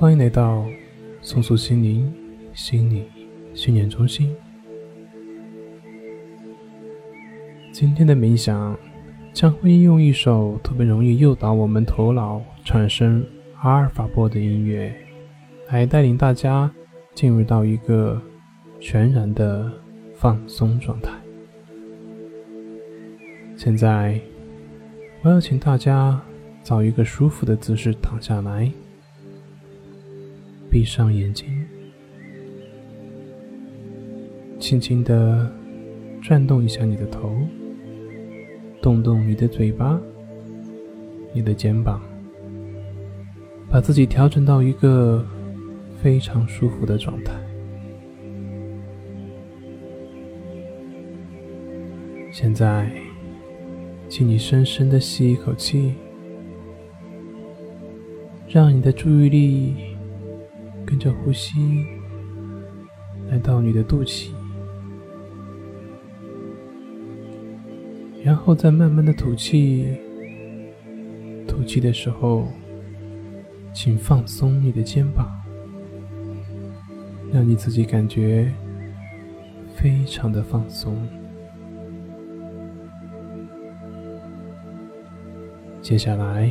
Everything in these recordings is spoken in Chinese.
欢迎来到松树心灵心理训练中心。今天的冥想将会应用一首特别容易诱导我们头脑产生阿尔法波的音乐，来带领大家进入到一个全然的放松状态。现在，我要请大家找一个舒服的姿势躺下来，闭上眼睛，轻轻的转动一下你的头，动动你的嘴巴、你的肩膀，把自己调整到一个非常舒服的状态。现在。请你深深的吸一口气，让你的注意力跟着呼吸来到你的肚脐，然后再慢慢的吐气。吐气的时候，请放松你的肩膀，让你自己感觉非常的放松。接下来，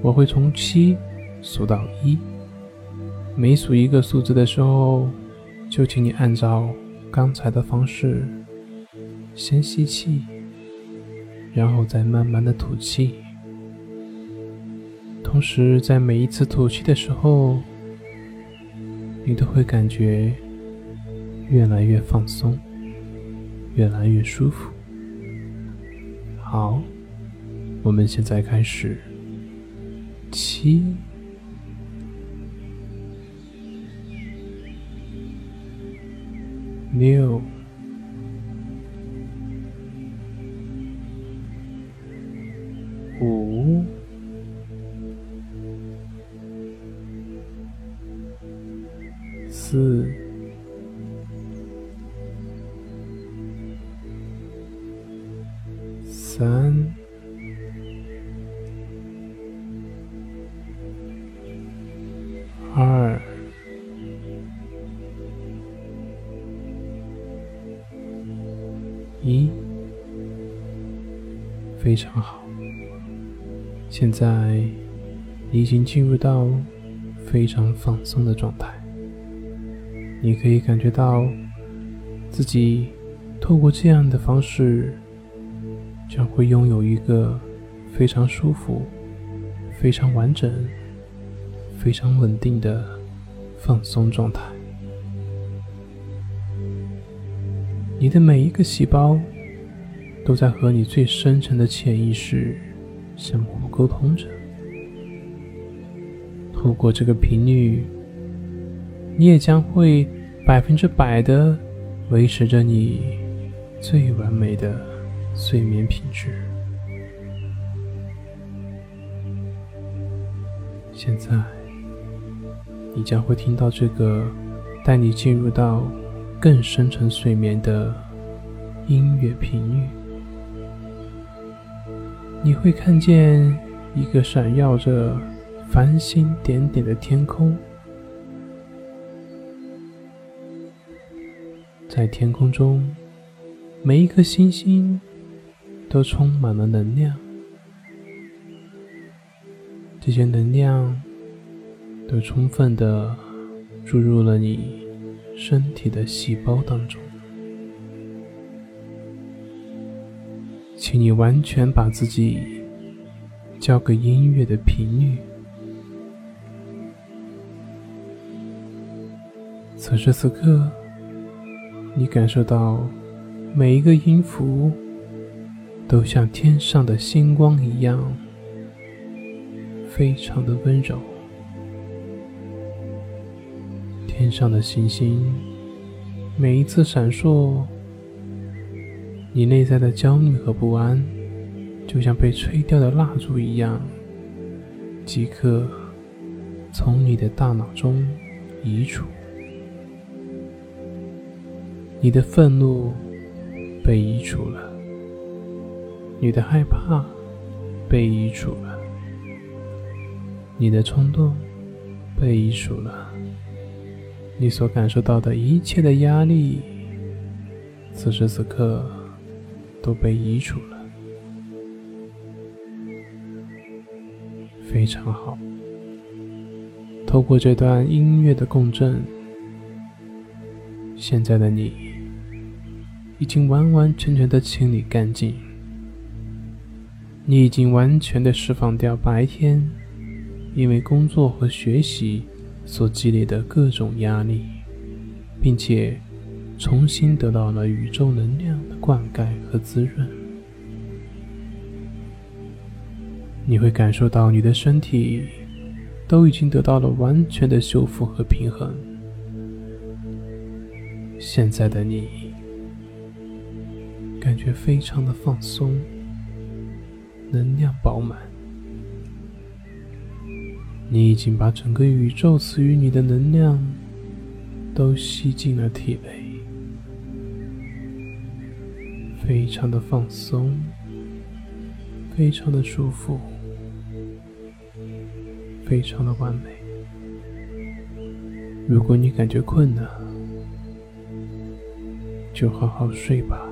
我会从七数到一。每数一个数字的时候，就请你按照刚才的方式，先吸气，然后再慢慢的吐气。同时，在每一次吐气的时候，你都会感觉越来越放松，越来越舒服。好。我们现在开始，七、六、五、四、三。已经进入到非常放松的状态，你可以感觉到自己透过这样的方式，将会拥有一个非常舒服、非常完整。非常稳定的放松状态，你的每一个细胞都在和你最深层的潜意识相互沟通着。透过这个频率，你也将会百分之百的维持着你最完美的睡眠品质。现在。你将会听到这个带你进入到更深层睡眠的音乐频率。你会看见一个闪耀着繁星点点的天空，在天空中，每一颗星星都充满了能量，这些能量。都充分的注入了你身体的细胞当中，请你完全把自己交给音乐的频率。此时此刻，你感受到每一个音符都像天上的星光一样，非常的温柔。天上的星星，每一次闪烁，你内在的焦虑和不安，就像被吹掉的蜡烛一样，即刻从你的大脑中移除。你的愤怒被移除了，你的害怕被移除了，你的冲动被移除了。你所感受到的一切的压力，此时此刻都被移除了。非常好。透过这段音乐的共振，现在的你已经完完全全的清理干净。你已经完全的释放掉白天因为工作和学习所积累的各种压力，并且重新得到了宇宙能量的灌溉和滋润。你会感受到你的身体都已经得到了完全的修复和平衡。现在的你感觉非常的放松，能量饱满。你已经把整个宇宙赐予你的能量都吸进了体内，非常的放松，非常的舒服。非常的完美。如果你感觉困了，就好好睡吧。